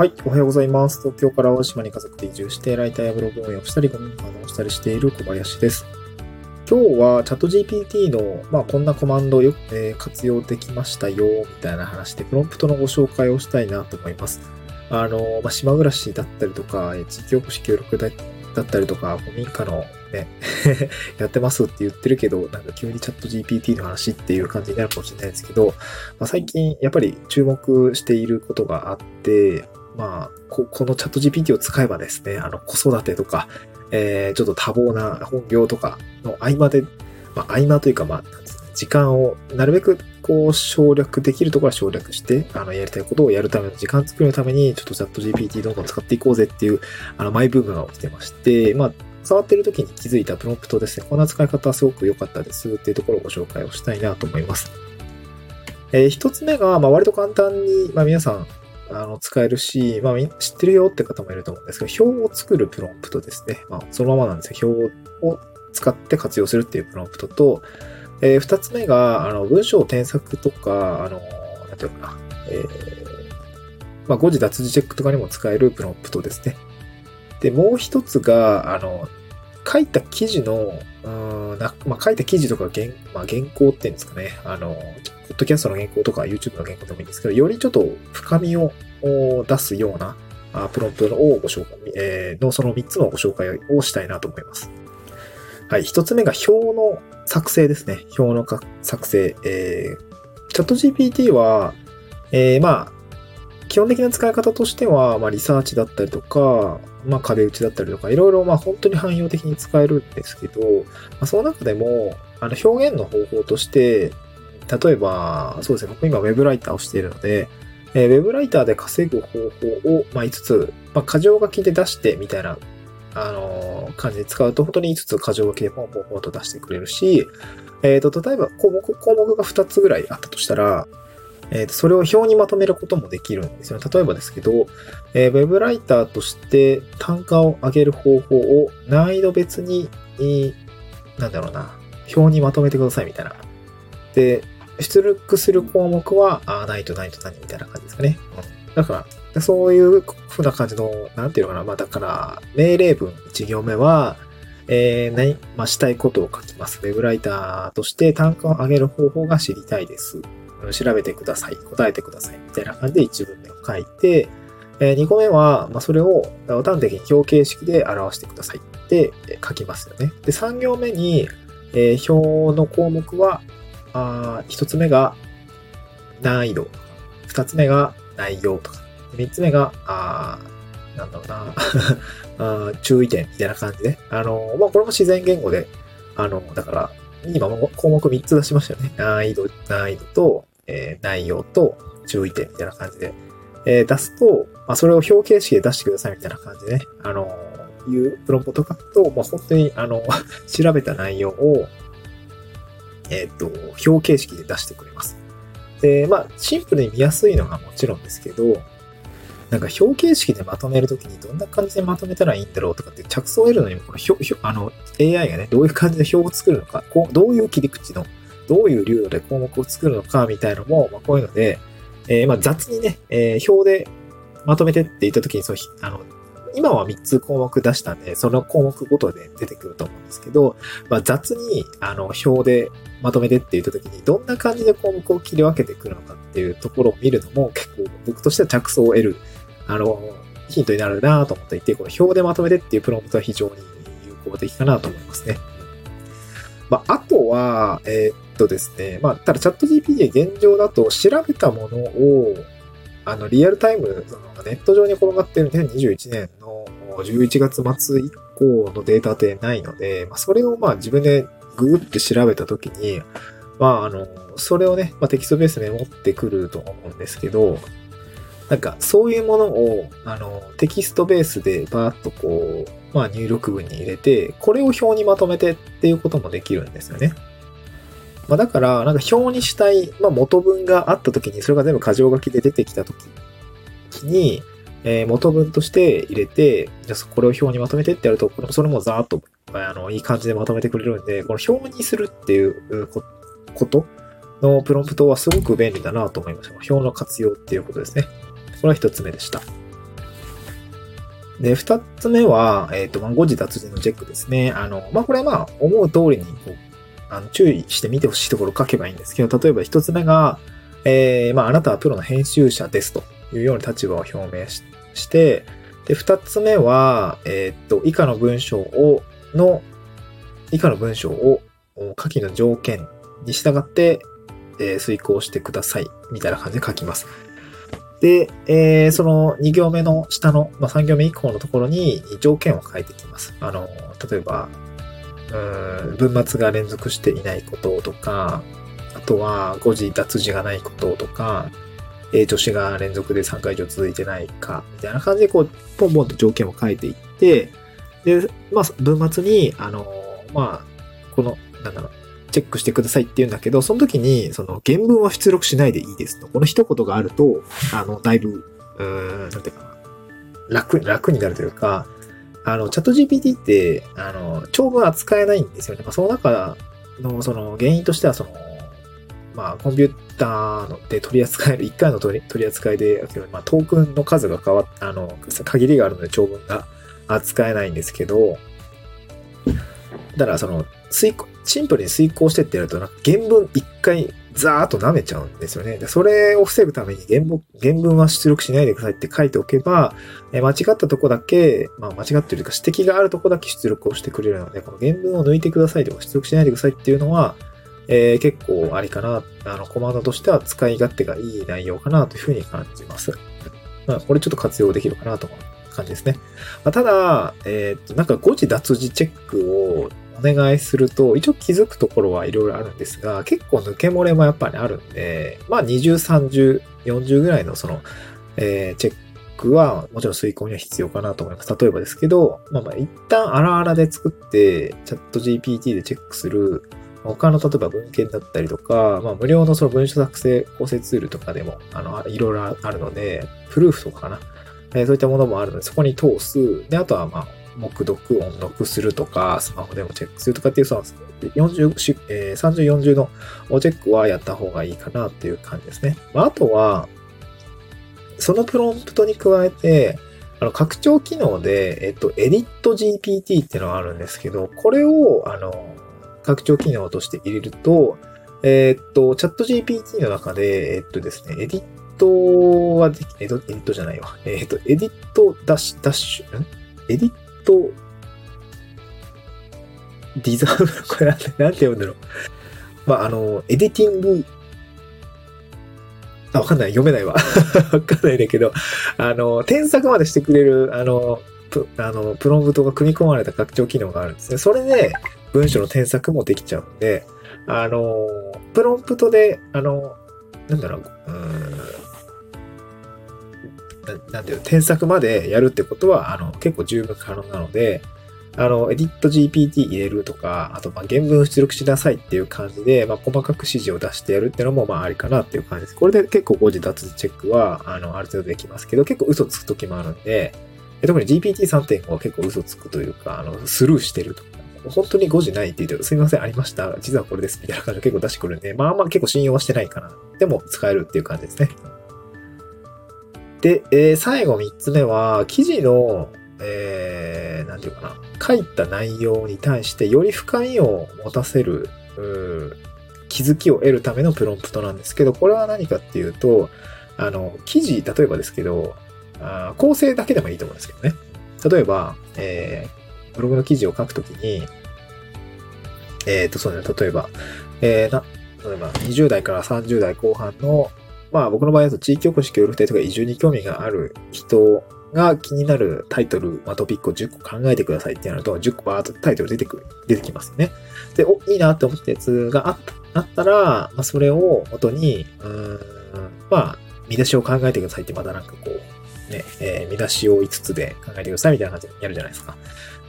はい、おはようございます。東京から大島に家族で移住して、ライターやブログ運営をしたり、コミュニケーションをしたりしている小林です。今日はチャット GPT の、まあ、こんなコマンドをよく、えー活用できましたよ、みたいな話で、プロンプトのご紹介をしたいなと思います。あの、まあ、島暮らしだったりとか、地域おこし協力だだったりとか、古民家のね、やってますって言ってるけど、なんか急にチャット GPT の話っていう感じになるかもしれないですけど、まあ、最近やっぱり注目していることがあって、まあ、ここのチャット GPT を使えばですね、あの、子育てとか、えーちょっと多忙な本業とかの合間で、まあ、合間というか、まあ、時間をなるべくこう省略できるところは省略して、あの、やりたいことをやるための時間作りのために、ちょっとチャット GPT どんどん使っていこうぜっていう、あの、マイブームが起きてまして、まあ、触ってる時に気づいたプロンプトですね。こんな使い方はすごく良かったですっていうところをご紹介をしたいなと思います。えー一つ目が、まあ、割と簡単に、まあ、皆さん、あの、使えるし、まあ、知ってるよって方もいると思うんですけど、表を作るプロンプトですね。まあ、そのままなんですよ。表を使って活用するっていうプロンプトと、えー二つ目が、あの、文章を添削とか、あの、なんていうかな、えーまあ、誤字脱字チェックとかにも使えるプロンプトですね。で、もう一つが、あの、書いた記事の、うんまあ、書いた記事とか原,、まあ、原稿っていうんですかね。あの、ポッドキャストの原稿とか YouTube の原稿でもいいんですけど、よりちょっと深みを出すようなあプロンプトをご紹介、えーのその3つのご紹介をしたいなと思います。はい。1つ目が表の作成ですね。表の作成。えーチャット GPT は、えーまあ、基本的な使い方としては、まあ、リサーチだったりとか、まあ、壁打ちだったりとか、いろいろ、まあ、本当に汎用的に使えるんですけど、まあ、その中でも、あの、表現の方法として、例えば、そうですね、僕今ウェブライターをしているので、えーウェブライターで稼ぐ方法を、まあ、5つ、まあ、箇条書きで出してみたいな、あのー感じで使うと、本当に5つ箇条書きでポンポンポンと出してくれるし、えっ、と、例えば項目、項目が2つぐらいあったとしたら、えーそれを表にまとめることもできるんですよね。例えばですけど、えーウェブライターとして単価を上げる方法を難易度別に、なんだろうな、表にまとめてくださいみたいな。で、出力する項目は、あないとないと何みたいな感じですかね。うんだから、そういう風な感じの、なんていうのかな、まあだから、命令文1行目は、えー、何、まあ、したいことを書きます。ウェブライターとして単価を上げる方法が知りたいです。調べてください。答えてください。みたいな感じで1文目を書いて、え2個目は、まあ、それを端的に表形式で表してくださいって書きますよね。で、3行目に、えー表の項目は、あ1つ目が難易度、2つ目が内容とか、3つ目が、あなんだろうな あ注意点みたいな感じで、あのまあ、これも自然言語で、あのだから、今項目3つ出しましたよね。難易度、難易度と、えー内容と注意点みたいな感じで、えー出すと、まあ、それを表形式で出してくださいみたいな感じでね、あのいうプロンプト書くと、まあ、本当に、あの、調べた内容を、えっ、と、表形式で出してくれます。で、まあ、シンプルに見やすいのがもちろんですけど、なんか表形式でまとめるときにどんな感じでまとめたらいいんだろうとかって着想を得るのにも、この、表あの、AI がね、どういう感じで表を作るのか、こう、どういう切り口の、どういう流度で項目を作るのかみたいのも、まあ、こういうので、えーまあ、雑にね、えー表でまとめてって言ったときに、そう、あの、今は3つ項目出したんで、その項目ごとで出てくると思うんですけど、まあ、雑に、あの、表でまとめてって言ったときに、どんな感じで項目を切り分けてくるのかっていうところを見るのも結構僕としては着想を得る、あの、ヒントになるなと思っていて、この表でまとめてっていうプロンプトは非常に有効的かなと思いますね。まあ、あとは、えーとですね、まあ、ただチャット GPT 現状だと調べたものを、あの、リアルタイム、そのネット上に転がっている2021年の11月末以降のデータってないので、まあ、それをまあ自分でググって調べたときに、まあ、あの、それをね、まあ、テキストベースで持ってくると思うんですけど、なんか、そういうものを、あの、テキストベースでバーッとこう、まあ、入力文に入れて、これを表にまとめてっていうこともできるんですよね。まあ、だから、なんか表にしたい、まあ、元文があった時に、それが全部箇条書きで出てきた時に、えー元文として入れて、じゃあこれを表にまとめてってやると、これもそれもざーっと、あの、いい感じでまとめてくれるんで、この表にするっていうことのプロンプトはすごく便利だなと思いました。表の活用っていうことですね。これは一つ目でした。で、二つ目は、えっ、と、まあ、誤字脱字のチェックですね。あの、まあ、これはまあ、思う通りに、こう、あの、注意して見てほしいところを書けばいいんですけど、例えば一つ目が、えー、まあ、あなたはプロの編集者ですというような立場を表明して、で、二つ目は、えっ、と、以下の文章を、の、以下の文章を下記の条件に従って、えー、遂行してください。みたいな感じで書きます。で、えー、その2行目の下の、まあ、3行目以降のところに条件を書いていきます。あの、例えば、うん文末が連続していないこととか、あとは誤字脱字がないこととか、え、助詞が連続で3回以上続いてないか、みたいな感じでこう、ポンポンと条件を書いていって、で、まあ、文末に、あの、まあ、この、なんだろう、チェックしてくださいって言うんだけど、その時に、その原文は出力しないでいいですと。この一言があると、あの、だいぶ、うーん、なんていうかな、楽、楽になるというか、あの、チャット GPT って、あの、長文扱えないんですよね。まあ、その中の、その原因としては、その、まあ、コンピューターので取り扱える、1回の取り扱いで、まあ、トークンの数が変わっあの、限りがあるので長文が扱えないんですけど、だからその、遂行、シンプルに遂行してってやると、原文一回ザーッと舐めちゃうんですよね。で、それを防ぐために原文は出力しないでくださいって書いておけば、え間違ったとこだけ、まあ間違ってるというか指摘があるとこだけ出力をしてくれるので、この原文を抜いてくださいとか出力しないでくださいっていうのは、えー、結構ありかな、あの、コマンドとしては使い勝手がいい内容かなというふうに感じます。まあ、これちょっと活用できるかなと思う感じですね。まあ、ただ、えっ、と、なんか誤字脱字チェックをお願いすると、一応気づくところはいろいろあるんですが、結構抜け漏れもやっぱりあるんで、まあ20、30、40ぐらいのその、えー、チェックはもちろん遂行には必要かなと思います。例えばですけど、まあまあ一旦あらあらで作って、チャット GPT でチェックする、他の例えば文献だったりとか、まあ無料のその文書作成構成ツールとかでも、あの、いろいろあるので、プルーフとかかな。え、そういったものもあるので、そこに通す。で、あとはまあ、目読、音読するとか、スマホでもチェックするとかっていう、その40、えー、30、40のチェックはやった方がいいかなっていう感じですね。まあ、あとは、そのプロンプトに加えて、あの、拡張機能で、えっと、エディット GPT っていうのがあるんですけど、これを、あの、拡張機能として入れると、え、っと、チャット GPT の中で、えっとですね、エディットはでき、エディットじゃないわ。え、っと、エディットダッシュ、ダッシュ、ん？エディッと、ディザーブ、これなんて読うんだろう。まあ、あの、エディティング、あ、わかんない。読めないわ。わかんないんだけど、あの、添削までしてくれる、あの、プあのプロンプトが組み込まれた拡張機能があるんですね。それで文章の添削もできちゃうんで、あの、プロンプトで、あの、なんだろう、うんなんていうの添削までやるってことは、あの、結構十分可能なので、あの、エディット GPT 入れるとか、あと、ま、原文出力しなさいっていう感じで、まあ、細かく指示を出してやるっていうのも、まあ、ありかなっていう感じです。これで結構誤字脱字チェックは、あの、ある程度できますけど、結構嘘つく時もあるんで、特に GPT3.5 は結構嘘つくというか、あの、スルーしてるとか、本当に誤字ないって言って、すみません、ありました。実はこれです。みたいな感じで結構出してくるんで、まあまあ結構信用はしてないかな。でも使えるっていう感じですね。で、えー、最後3つ目は、記事の、えー、なんていうかな、書いた内容に対してより深みを持たせる、気づきを得るためのプロンプトなんですけど、これは何かっていうと、あの、記事、例えばですけど、あ構成だけでもいいと思うんですけどね。例えば、えー、ブログの記事を書くときに、えっ、ー、と、そうね、例えば、えー、な、例えば20代から30代後半のまあ僕の場合だと地域おこし協力隊とか移住に興味がある人が気になるタイトル、まあ、トピックを10個考えてくださいってなると、10個バーっとタイトル出てくる、出てきますよね。で、お、いいなって思ったやつがあったあったら、まあ、それを元に、うん、まあ、見出しを考えてくださいってまたなんかこう、ね、えー、見出しを5つで考えてくださいみたいな感じでやるじゃないですか。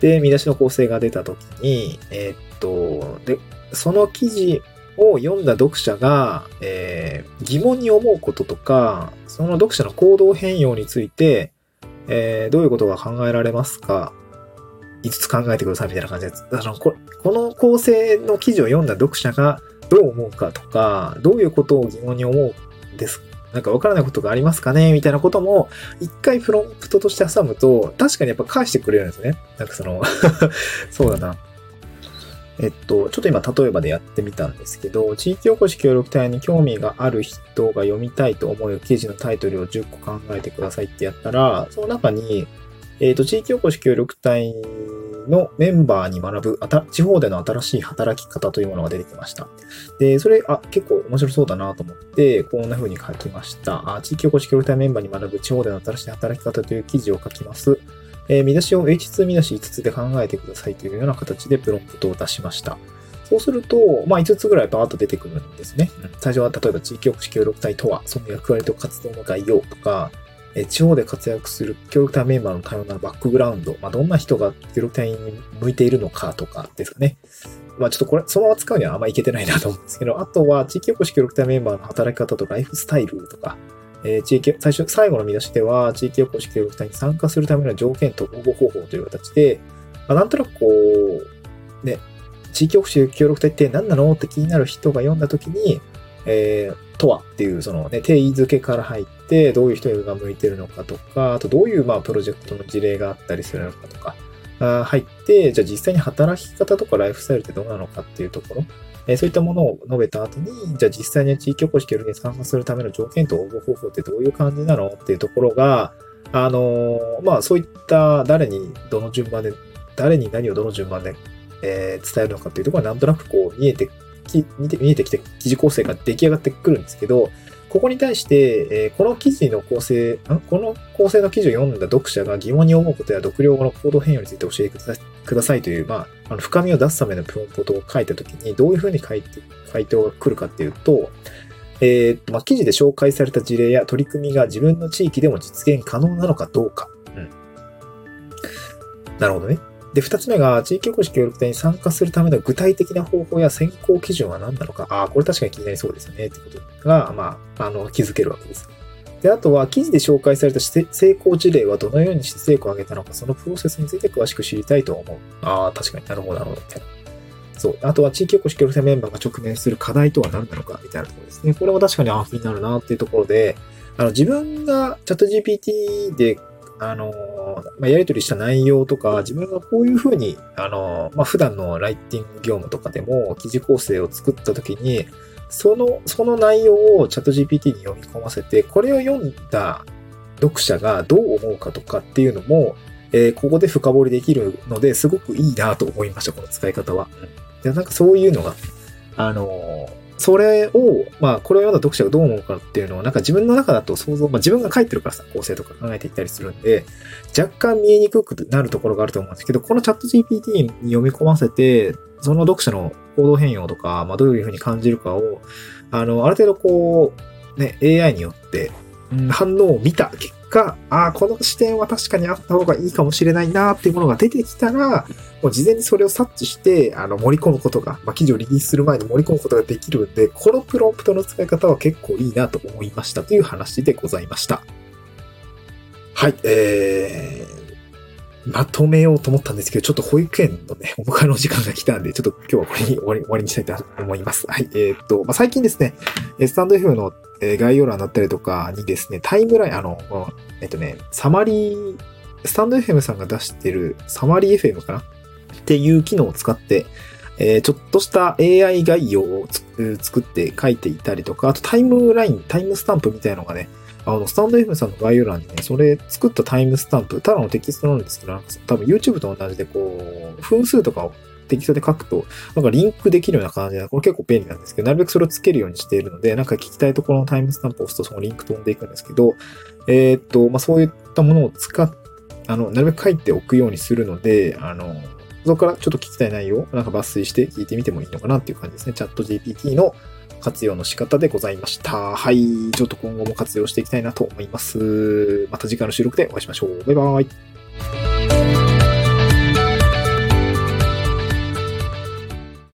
で、見出しの構成が出た時に、えー、っと、で、その記事を読んだ読者が、えー、疑問に思うこととか、その読者の行動変容について、えー、どういうことが考えられますか5つ考えてくださいみたいな感じで、あのここの構成の記事を読んだ読者がどう思うかとか、どういうことを疑問に思うんです、なんかわからないことがありますかねみたいなことも、一回プロンプトとして挟むと、確かにやっぱ返してくれるんですね。なんかその そうだな。えっと、ちょっと今例えばでやってみたんですけど、地域おこし協力隊に興味がある人が読みたいと思う記事のタイトルを10個考えてくださいってやったら、その中に、えっと、地域おこし協力隊のメンバーに学ぶあた、地方での新しい働き方というものが出てきました。で、それ、あ、結構面白そうだなと思って、こんな風に書きました。あ地域おこし協力隊メンバーに学ぶ地方での新しい働き方という記事を書きます。えー、見出しを H2 見出し5つで考えてくださいというような形でプロンプトを出しました。そうすると、まあ、5つぐらいバーッと出てくるんですね。最初は例えば地域おこし協力隊とは、その役割と活動の概要とか、え地方で活躍する協力隊メンバーの多様なバックグラウンド、まあ、どんな人が協力隊に向いているのかとかですかね。まあちょっとこれ、そのまま使うにはあんまいけてないなと思うんですけど、あとは地域おこし協力隊メンバーの働き方とライフスタイルとか、えー、地域、最初、最後の見出しでは、地域おこし協力隊に参加するための条件と応募方法という形で、まあ、なんとなくこう、ね、地域おこし協力隊って何なのって気になる人が読んだときに、えー、とはっていう、そのね、定義づけから入って、どういう人が向いてるのかとか、あとどういう、まあ、プロジェクトの事例があったりするのかとか、あ入って、じゃあ実際に働き方とかライフスタイルってどうなのかっていうところ、えそういったものを述べた後に、じゃあ実際に地域おこし協力に参加するための条件と応募方法ってどういう感じなのっていうところが、あの、まあそういった誰にどの順番で、誰に何をどの順番で、え、伝えるのかっていうところがなんとなくこう見えてき、見て見えてきて記事構成が出来上がってくるんですけど、ここに対して、え、この記事の構成、この構成の記事を読んだ読者が疑問に思うことや読量後の行動変容について教えてください。くださいという、まあ、あの深みを出すためのプロンプトを書いたときに、どういうふうに書いて、回答が来るかっていうと、えー、まあ、記事で紹介された事例や取り組みが自分の地域でも実現可能なのかどうか。うん。なるほどね。で、二つ目が、地域おこし協力隊に参加するための具体的な方法や選考基準は何なのか。ああ、これ確かに気になりそうですよね。ってことが、まあ、あの、気づけるわけです。で、あとは、記事で紹介された成功事例はどのようにして成功を上げたのか、そのプロセスについて詳しく知りたいと思う。ああ、確かになるほど、なるほど、みたいな。そう。あとは、地域おこし協力隊メンバーが直面する課題とは何なのか、みたいなところですね。これも確かに、ああ、気になるな、っていうところで、あの、自分がチャット GPT であの、まあ、やり取りした内容とか、自分がこういうふうに、あの、まあ、普段のライティング業務とかでも記事構成を作ったときに、その、その内容をチャット GPT に読み込ませて、これを読んだ読者がどう思うかとかっていうのも、えー、ここで深掘りできるので、すごくいいなと思いました、この使い方は。でなんかそういうのが、あのそれを、まあ、これを読んだ読者がどう思うかっていうのを、なんか自分の中だと想像、まあ自分が書いてるからさ、構成とか考えていったりするんで、若干見えにくくなるところがあると思うんですけど、このチャット GPT に読み込ませて、その読者の行動変容とか、まあどういうふうに感じるかを、あの、ある程度こう、ね、AI によって反応を見た結果、ああ、この視点は確かにあった方がいいかもしれないなっていうものが出てきたら、もう事前にそれを察知して、あの、盛り込むことが、まあ、記事をリリースする前に盛り込むことができるんで、このプロンプトの使い方は結構いいなと思いましたという話でございました。はい、えー、まとめようと思ったんですけど、ちょっと保育園のね、お迎えの時間が来たんで、ちょっと今日はこれに終わり終わりにしたいと思います。はい、えー、っと、まあ、最近ですね、スタンド F のえ概要欄だったりとかにですね、タイムライン、あの、えっとね、サマリー、スタンド FM さんが出してるサマリー FM かな？っていう機能を使って、えー、ちょっとした AI 概要を作って書いていたりとか、あとタイムライン、タイムスタンプみたいのがね、あの、スタンド FM さんの概要欄にね、それ作ったタイムスタンプ、ただのテキストなんですけど、多分 YouTube と同じでこう、分数とかをテキストで書くと、なんかリンクできるような感じで、これ結構便利なんですけど、なるべくそれをつけるようにしているので、なんか聞きたいところのタイムスタンプを押すとそのリンク飛んでいくんですけど、えー、っと、まあ、そういったものを使っ、あの、なるべく書いておくようにするので、あの、そこからちょっと聞きたい内容をなんか抜粋して聞いてみてもいいのかなっていう感じですね。チャット GPT の活用の仕方でございました。はい。ちょっと今後も活用していきたいなと思います。また次回の収録でお会いしましょう。バイバーイ。